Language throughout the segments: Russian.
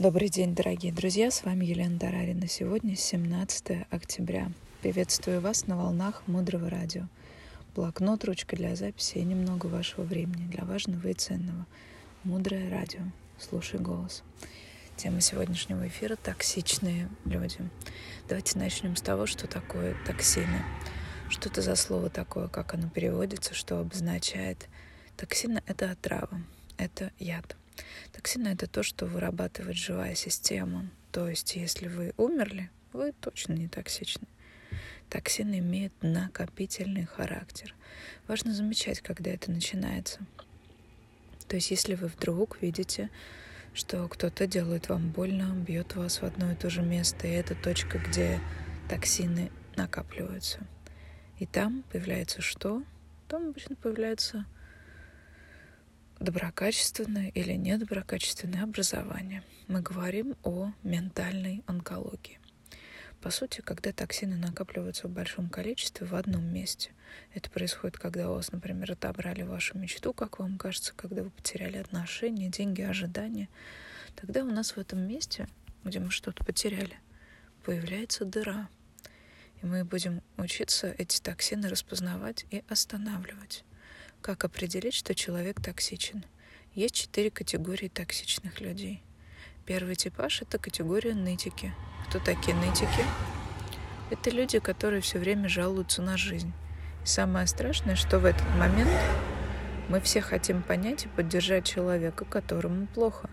Добрый день, дорогие друзья, с вами Елена Дарарина. Сегодня 17 октября. Приветствую вас на волнах Мудрого Радио. Блокнот, ручка для записи и немного вашего времени для важного и ценного. Мудрое Радио. Слушай голос. Тема сегодняшнего эфира — токсичные люди. Давайте начнем с того, что такое токсины. Что это за слово такое, как оно переводится, что обозначает. Токсины — это отрава, это яд. Токсины — это то, что вырабатывает живая система. То есть, если вы умерли, вы точно не токсичны. Токсины имеют накопительный характер. Важно замечать, когда это начинается. То есть, если вы вдруг видите, что кто-то делает вам больно, бьет вас в одно и то же место, и это точка, где токсины накапливаются. И там появляется что? Там обычно появляется доброкачественное или недоброкачественное образование. Мы говорим о ментальной онкологии. По сути, когда токсины накапливаются в большом количестве в одном месте, это происходит, когда у вас, например, отобрали вашу мечту, как вам кажется, когда вы потеряли отношения, деньги, ожидания, тогда у нас в этом месте, где мы что-то потеряли, появляется дыра. И мы будем учиться эти токсины распознавать и останавливать. Как определить, что человек токсичен? Есть четыре категории токсичных людей. Первый типаж — это категория нытики. Кто такие нытики? Это люди, которые все время жалуются на жизнь. И самое страшное, что в этот момент мы все хотим понять и поддержать человека, которому плохо.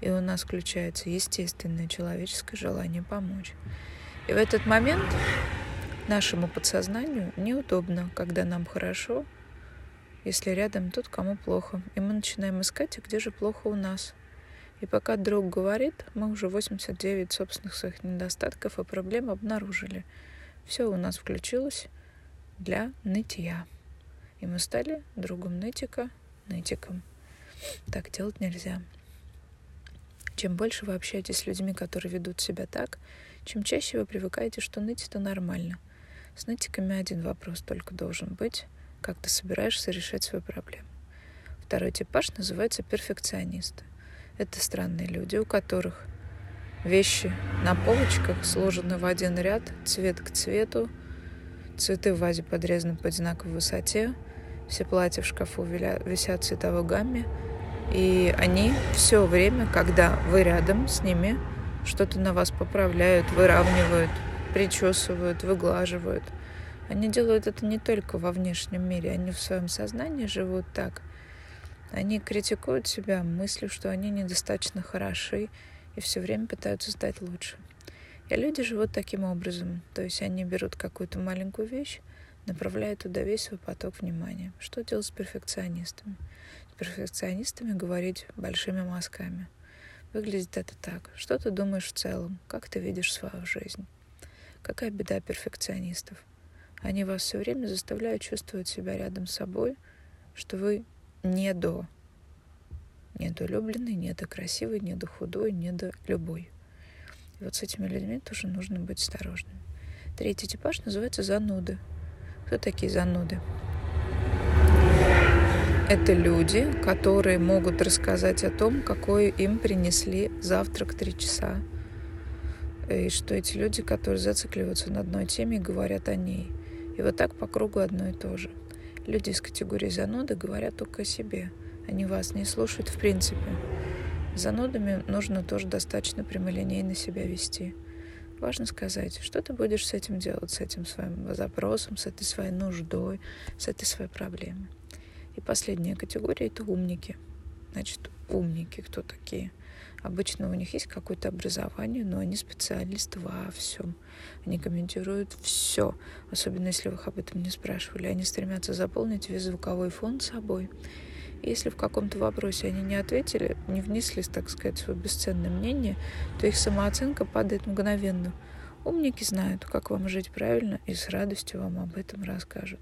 И у нас включается естественное человеческое желание помочь. И в этот момент нашему подсознанию неудобно, когда нам хорошо, если рядом тот, кому плохо. И мы начинаем искать, а где же плохо у нас. И пока друг говорит, мы уже 89 собственных своих недостатков и проблем обнаружили. Все у нас включилось для нытья. И мы стали другом нытика нытиком. Так делать нельзя. Чем больше вы общаетесь с людьми, которые ведут себя так, чем чаще вы привыкаете, что ныть это нормально. С нытиками один вопрос только должен быть — как ты собираешься решать свою проблему. Второй типаж называется перфекционисты. Это странные люди, у которых вещи на полочках сложены в один ряд, цвет к цвету, цветы в вазе подрезаны по одинаковой высоте, все платья в шкафу висят цветовой гамме, и они все время, когда вы рядом с ними, что-то на вас поправляют, выравнивают, причесывают, выглаживают – они делают это не только во внешнем мире, они в своем сознании живут так. Они критикуют себя, мыслью, что они недостаточно хороши и все время пытаются стать лучше. И люди живут таким образом. То есть они берут какую-то маленькую вещь, направляют туда весь свой поток внимания. Что делать с перфекционистами? С перфекционистами говорить большими мазками. Выглядит это так. Что ты думаешь в целом? Как ты видишь свою жизнь? Какая беда перфекционистов? Они вас все время заставляют чувствовать себя рядом с собой, что вы не до. Недолюбленный, недокрасивый, недохудой, недолюбой. И вот с этими людьми тоже нужно быть осторожным. Третий типаж называется зануды. Кто такие зануды? Это люди, которые могут рассказать о том, какой им принесли завтрак три часа. И что эти люди, которые зацикливаются на одной теме и говорят о ней – и вот так по кругу одно и то же. Люди из категории зануды говорят только о себе. Они вас не слушают в принципе. Занудами нужно тоже достаточно прямолинейно себя вести. Важно сказать, что ты будешь с этим делать, с этим своим запросом, с этой своей нуждой, с этой своей проблемой. И последняя категория — это умники. Значит, умники кто такие? Обычно у них есть какое-то образование, но они специалисты во всем. Они комментируют все, особенно если вы их об этом не спрашивали. Они стремятся заполнить весь звуковой фон собой. Если в каком-то вопросе они не ответили, не внесли, так сказать, свое бесценное мнение, то их самооценка падает мгновенно. Умники знают, как вам жить правильно, и с радостью вам об этом расскажут.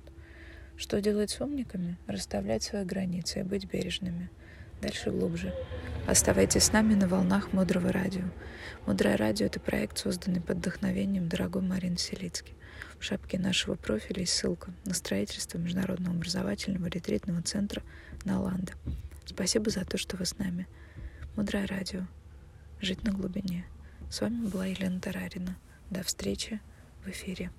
Что делать с умниками? Расставлять свои границы и быть бережными – дальше глубже. Оставайтесь с нами на волнах Мудрого радио. Мудрое радио — это проект, созданный под вдохновением дорогой Марины Селицки. В шапке нашего профиля есть ссылка на строительство Международного образовательного ретритного центра на Ланда. Спасибо за то, что вы с нами. Мудрое радио. жить на глубине. С вами была Елена Тарарина. До встречи в эфире.